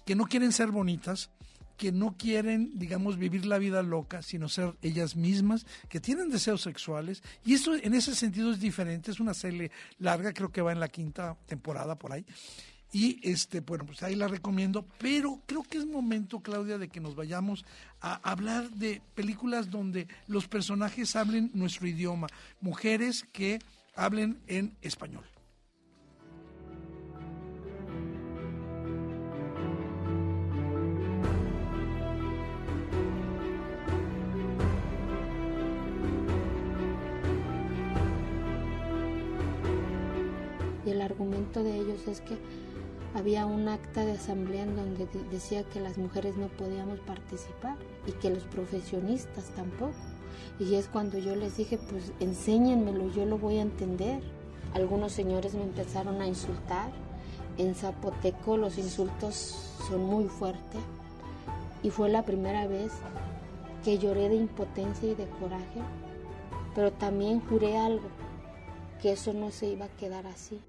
que no quieren ser bonitas que no quieren, digamos, vivir la vida loca, sino ser ellas mismas, que tienen deseos sexuales. Y eso en ese sentido es diferente, es una serie larga, creo que va en la quinta temporada por ahí. Y este, bueno, pues ahí la recomiendo, pero creo que es momento, Claudia, de que nos vayamos a hablar de películas donde los personajes hablen nuestro idioma, mujeres que hablen en español. Es que había un acta de asamblea en donde de- decía que las mujeres no podíamos participar y que los profesionistas tampoco. Y es cuando yo les dije, pues enséñenmelo, yo lo voy a entender. Algunos señores me empezaron a insultar. En zapoteco los insultos son muy fuertes. Y fue la primera vez que lloré de impotencia y de coraje. Pero también juré algo, que eso no se iba a quedar así.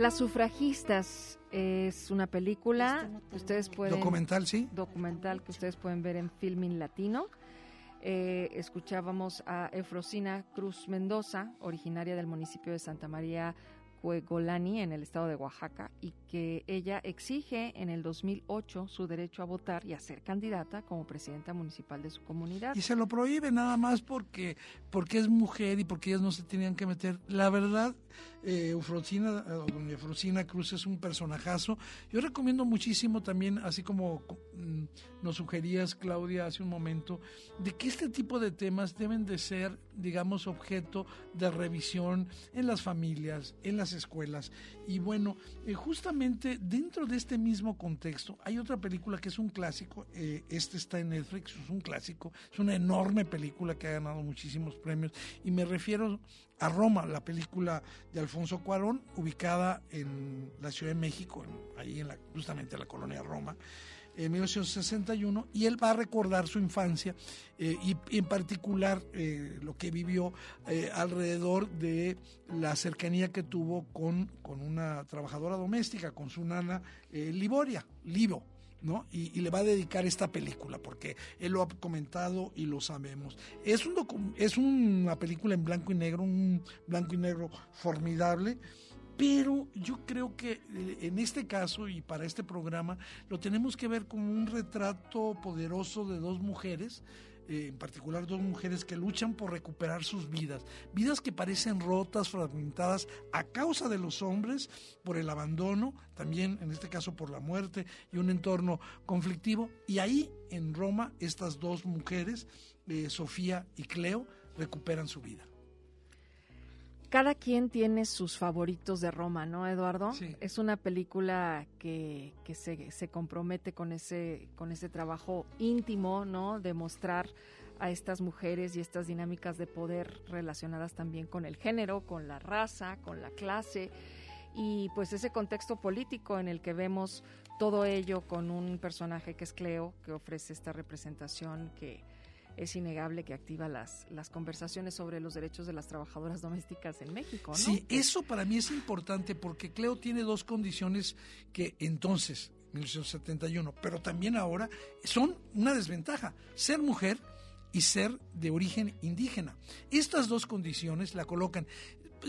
Las sufragistas es una película que ustedes pueden documental, sí, documental que ustedes pueden ver en Filming Latino. Eh, escuchábamos a Efrosina Cruz Mendoza, originaria del municipio de Santa María Huegolani en el estado de Oaxaca y que ella exige en el 2008 su derecho a votar y a ser candidata como presidenta municipal de su comunidad. Y se lo prohíbe nada más porque, porque es mujer y porque ellas no se tenían que meter. La verdad, eh, Eufrosina, eh, Eufrosina Cruz es un personajazo. Yo recomiendo muchísimo también, así como mm, nos sugerías, Claudia, hace un momento, de que este tipo de temas deben de ser, digamos, objeto de revisión en las familias, en las escuelas. Y bueno, eh, justamente dentro de este mismo contexto, hay otra película que es un clásico, eh, este está en Netflix, es un clásico, es una enorme película que ha ganado muchísimos premios, y me refiero a Roma, la película de Alfonso Cuarón, ubicada en la Ciudad de México, ahí en la, justamente en la colonia Roma en 1961 y él va a recordar su infancia eh, y, en particular eh, lo que vivió eh, alrededor de la cercanía que tuvo con, con una trabajadora doméstica, con su nana Liboria, Libo. ¿no? Y, y, le va a dedicar esta película porque él lo ha comentado y lo sabemos. Es, un es una película en blanco y negro, un blanco y negro formidable pero yo creo que eh, en este caso y para este programa lo tenemos que ver como un retrato poderoso de dos mujeres, eh, en particular dos mujeres que luchan por recuperar sus vidas, vidas que parecen rotas, fragmentadas a causa de los hombres, por el abandono, también en este caso por la muerte y un entorno conflictivo. Y ahí en Roma estas dos mujeres, eh, Sofía y Cleo, recuperan su vida cada quien tiene sus favoritos de Roma, ¿no, Eduardo? Sí. Es una película que, que se, se, compromete con ese, con ese trabajo íntimo, ¿no? De mostrar a estas mujeres y estas dinámicas de poder relacionadas también con el género, con la raza, con la clase y pues ese contexto político en el que vemos todo ello con un personaje que es Cleo, que ofrece esta representación que es innegable que activa las, las conversaciones sobre los derechos de las trabajadoras domésticas en México. ¿no? Sí, eso para mí es importante porque Cleo tiene dos condiciones que entonces, 1971, pero también ahora, son una desventaja. Ser mujer y ser de origen indígena. Estas dos condiciones la colocan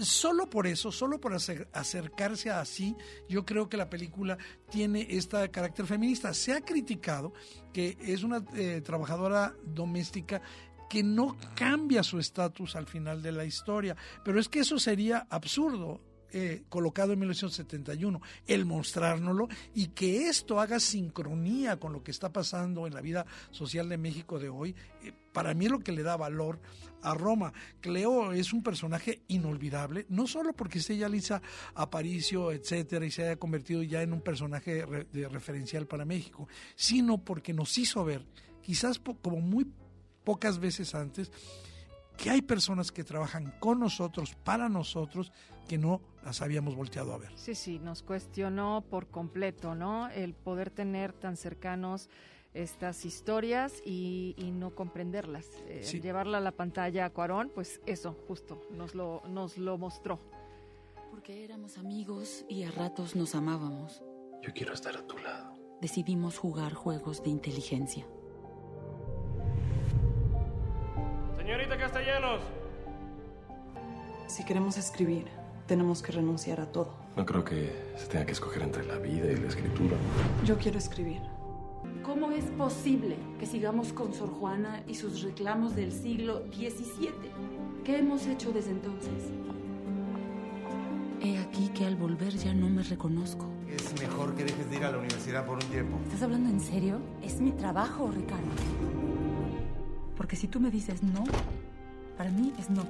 solo por eso, solo por acercarse a así, yo creo que la película tiene este carácter feminista. Se ha criticado que es una eh, trabajadora doméstica que no cambia su estatus al final de la historia, pero es que eso sería absurdo. Eh, colocado en 1971, el mostrárnoslo y que esto haga sincronía con lo que está pasando en la vida social de México de hoy, eh, para mí es lo que le da valor a Roma. Cleo es un personaje inolvidable, no solo porque esté ya Lisa Aparicio, etcétera, y se haya convertido ya en un personaje de referencial para México, sino porque nos hizo ver, quizás como muy pocas veces antes, que hay personas que trabajan con nosotros, para nosotros, que no las habíamos volteado a ver. Sí, sí, nos cuestionó por completo, ¿no? El poder tener tan cercanos estas historias y, no comprenderlas. Eh, llevarla a la pantalla a Cuarón, pues eso, justo, nos lo, nos lo mostró. Porque éramos amigos y a ratos nos amábamos. Yo quiero estar a tu lado. Decidimos jugar juegos de inteligencia. Señorita Castellanos. Si queremos escribir, tenemos que renunciar a todo. No creo que se tenga que escoger entre la vida y la escritura. Yo quiero escribir. ¿Cómo es posible que sigamos con Sor Juana y sus reclamos del siglo XVII? ¿Qué hemos hecho desde entonces? He aquí que al volver ya no me reconozco. Es mejor que dejes de ir a la universidad por un tiempo. ¿Estás hablando en serio? Es mi trabajo, Ricardo. Porque si tú me dices no, para mí es no.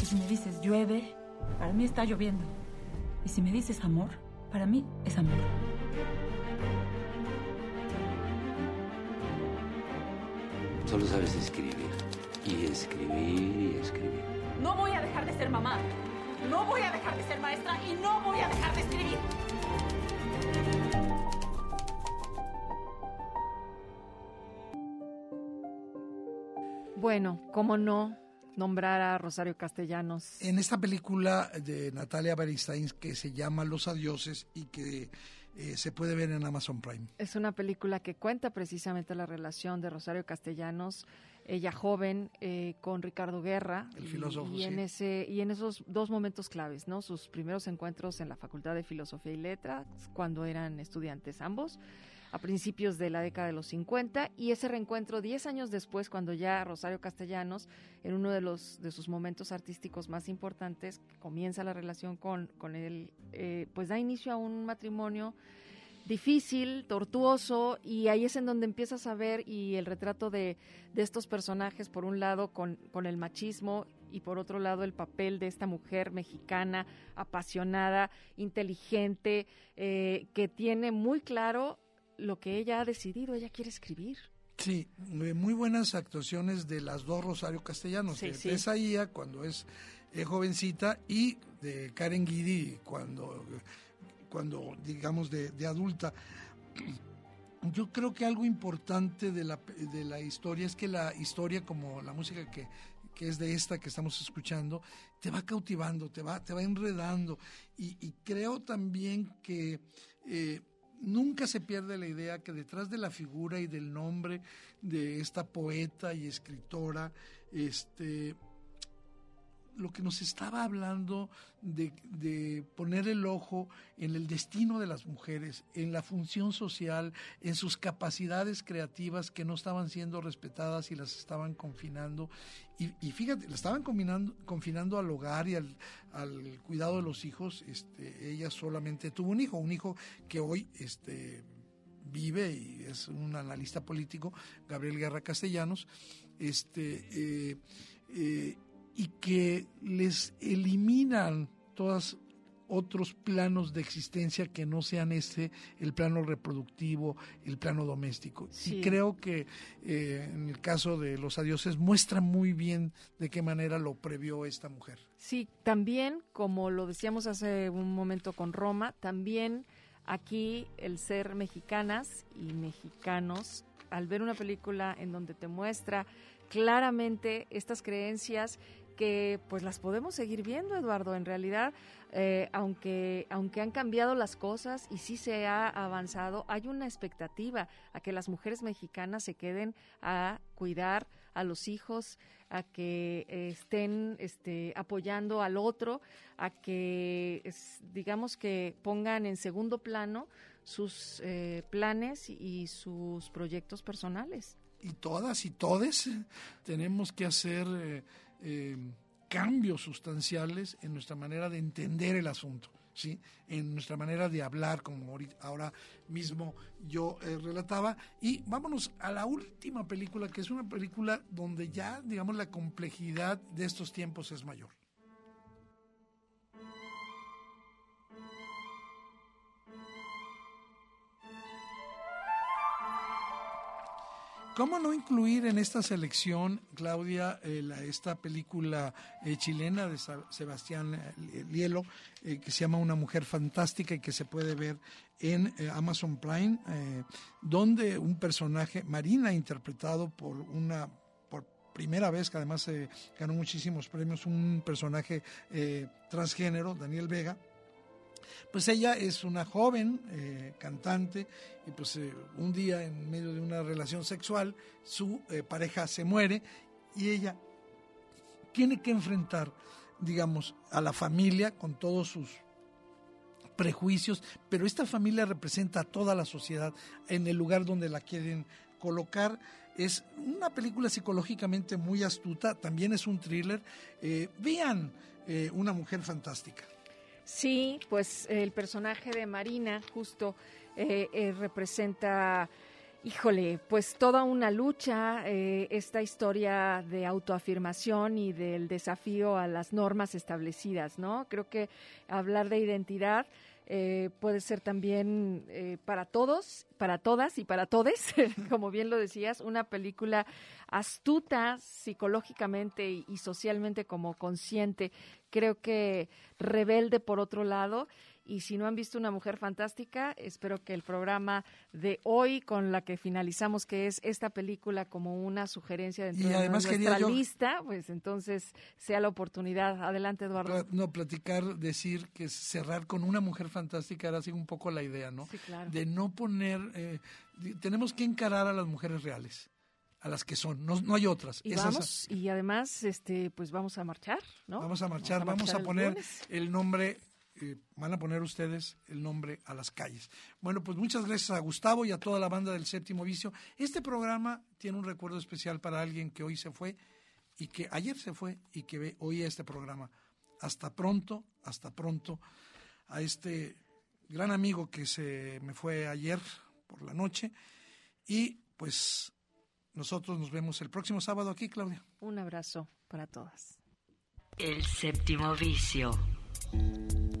Y si me dices llueve, para mí está lloviendo. Y si me dices amor, para mí es amor. Solo sabes escribir. Y escribir y escribir. No voy a dejar de ser mamá. No voy a dejar de ser maestra y no voy a dejar de escribir. Bueno, cómo no, nombrar a Rosario Castellanos. En esta película de Natalia Beristain que se llama Los Adioses y que eh, se puede ver en Amazon Prime. Es una película que cuenta precisamente la relación de Rosario Castellanos, ella joven, eh, con Ricardo Guerra. El filósofo, y, en sí. ese Y en esos dos momentos claves, ¿no? Sus primeros encuentros en la Facultad de Filosofía y Letras, cuando eran estudiantes ambos a principios de la década de los 50 y ese reencuentro 10 años después cuando ya Rosario Castellanos en uno de los de sus momentos artísticos más importantes comienza la relación con, con él eh, pues da inicio a un matrimonio difícil, tortuoso, y ahí es en donde empiezas a ver y el retrato de, de estos personajes, por un lado con, con, el machismo y por otro lado el papel de esta mujer mexicana, apasionada, inteligente, eh, que tiene muy claro lo que ella ha decidido, ella quiere escribir. Sí, muy buenas actuaciones de las dos Rosario Castellanos, sí, de sí. Cuando es eh, jovencita y de Karen Guidi cuando, cuando digamos, de, de, adulta. Yo creo que algo importante de la, de la historia es que la historia, como la música que, que es de esta que estamos escuchando, te va cautivando, te va, te va enredando. Y, y creo también que... Eh, nunca se pierde la idea que detrás de la figura y del nombre de esta poeta y escritora, este, lo que nos estaba hablando de, poner el ojo en el destino de las mujeres, en la función social, en sus capacidades creativas que no estaban siendo respetadas y las estaban confinando. Y, fíjate, la estaban confinando, confinando al hogar y al, al, cuidado de los hijos. Este, ella solamente tuvo un hijo, un hijo que hoy este, vive y es un analista político, Gabriel Guerra Castellanos. Este, eh, eh, y que les eliminan todos otros planos de existencia que no sean este, el plano reproductivo, el plano doméstico. Sí. Y creo que eh, en el caso de los adioses muestra muy bien de qué manera lo previó esta mujer. Sí, también, como lo decíamos hace un momento con Roma, también aquí el ser mexicanas y mexicanos, al ver una película en donde te muestra claramente estas creencias que pues las podemos seguir viendo, Eduardo. En realidad, eh, aunque, aunque han cambiado las cosas y sí se ha avanzado, hay una expectativa a que las mujeres mexicanas se queden a cuidar a los hijos, a que eh, estén este, apoyando al otro, a que digamos que pongan en segundo plano sus eh, planes y sus proyectos personales. Y todas y todes tenemos que hacer eh, eh, cambios sustanciales en nuestra manera de entender el asunto, ¿sí? en nuestra manera de hablar, como ahora mismo yo eh, relataba. Y vámonos a la última película, que es una película donde ya, digamos, la complejidad de estos tiempos es mayor. ¿Cómo no incluir en esta selección, Claudia, eh, esta película eh, chilena de Sebastián eh, Lielo, que se llama Una mujer fantástica y que se puede ver en Amazon Prime, donde un personaje, Marina, interpretado por una primera vez, que además ganó muchísimos premios, un personaje transgénero, Daniel Vega, pues ella es una joven eh, cantante y pues eh, un día en medio de una relación sexual su eh, pareja se muere y ella tiene que enfrentar, digamos, a la familia con todos sus prejuicios, pero esta familia representa a toda la sociedad en el lugar donde la quieren colocar. Es una película psicológicamente muy astuta, también es un thriller. vean Una mujer fantástica. Sí, pues el personaje de Marina justo eh, eh, representa, híjole, pues toda una lucha, eh, esta historia de autoafirmación y del desafío a las normas establecidas, ¿no? Creo que hablar de identidad eh, puede ser también eh, para todos, para todas y para todes, como bien lo decías, una película astuta psicológicamente y, y, socialmente como consciente, creo que rebelde por otro lado Y si no han visto Una Mujer Fantástica, espero que el programa de hoy, con la que finalizamos, que es esta película como una sugerencia dentro Y de nuestra yo- lista, pues entonces sea la oportunidad. Adelante, Eduardo. No, platicar, decir que cerrar con una mujer fantástica era así un poco la idea, ¿no? Sí, claro. De no poner, eh, tenemos que encarar a las mujeres reales, a las que son, no, no hay otras. Y Esas- vamos, y además, este, pues vamos a marchar, ¿no? Vamos a marchar, vamos a, marchar poner lunes. el nombre, eh, van a poner ustedes el nombre a las calles. Bueno, pues muchas gracias a Gustavo y a toda la banda del Séptimo Vicio. Este programa tiene un recuerdo especial para alguien que hoy se fue y que ayer se fue y que ve hoy este programa. Hasta pronto, hasta pronto a este gran amigo que se me fue ayer por la noche y pues nosotros nos vemos el próximo sábado aquí, Claudia. Un abrazo para todas. El séptimo vicio.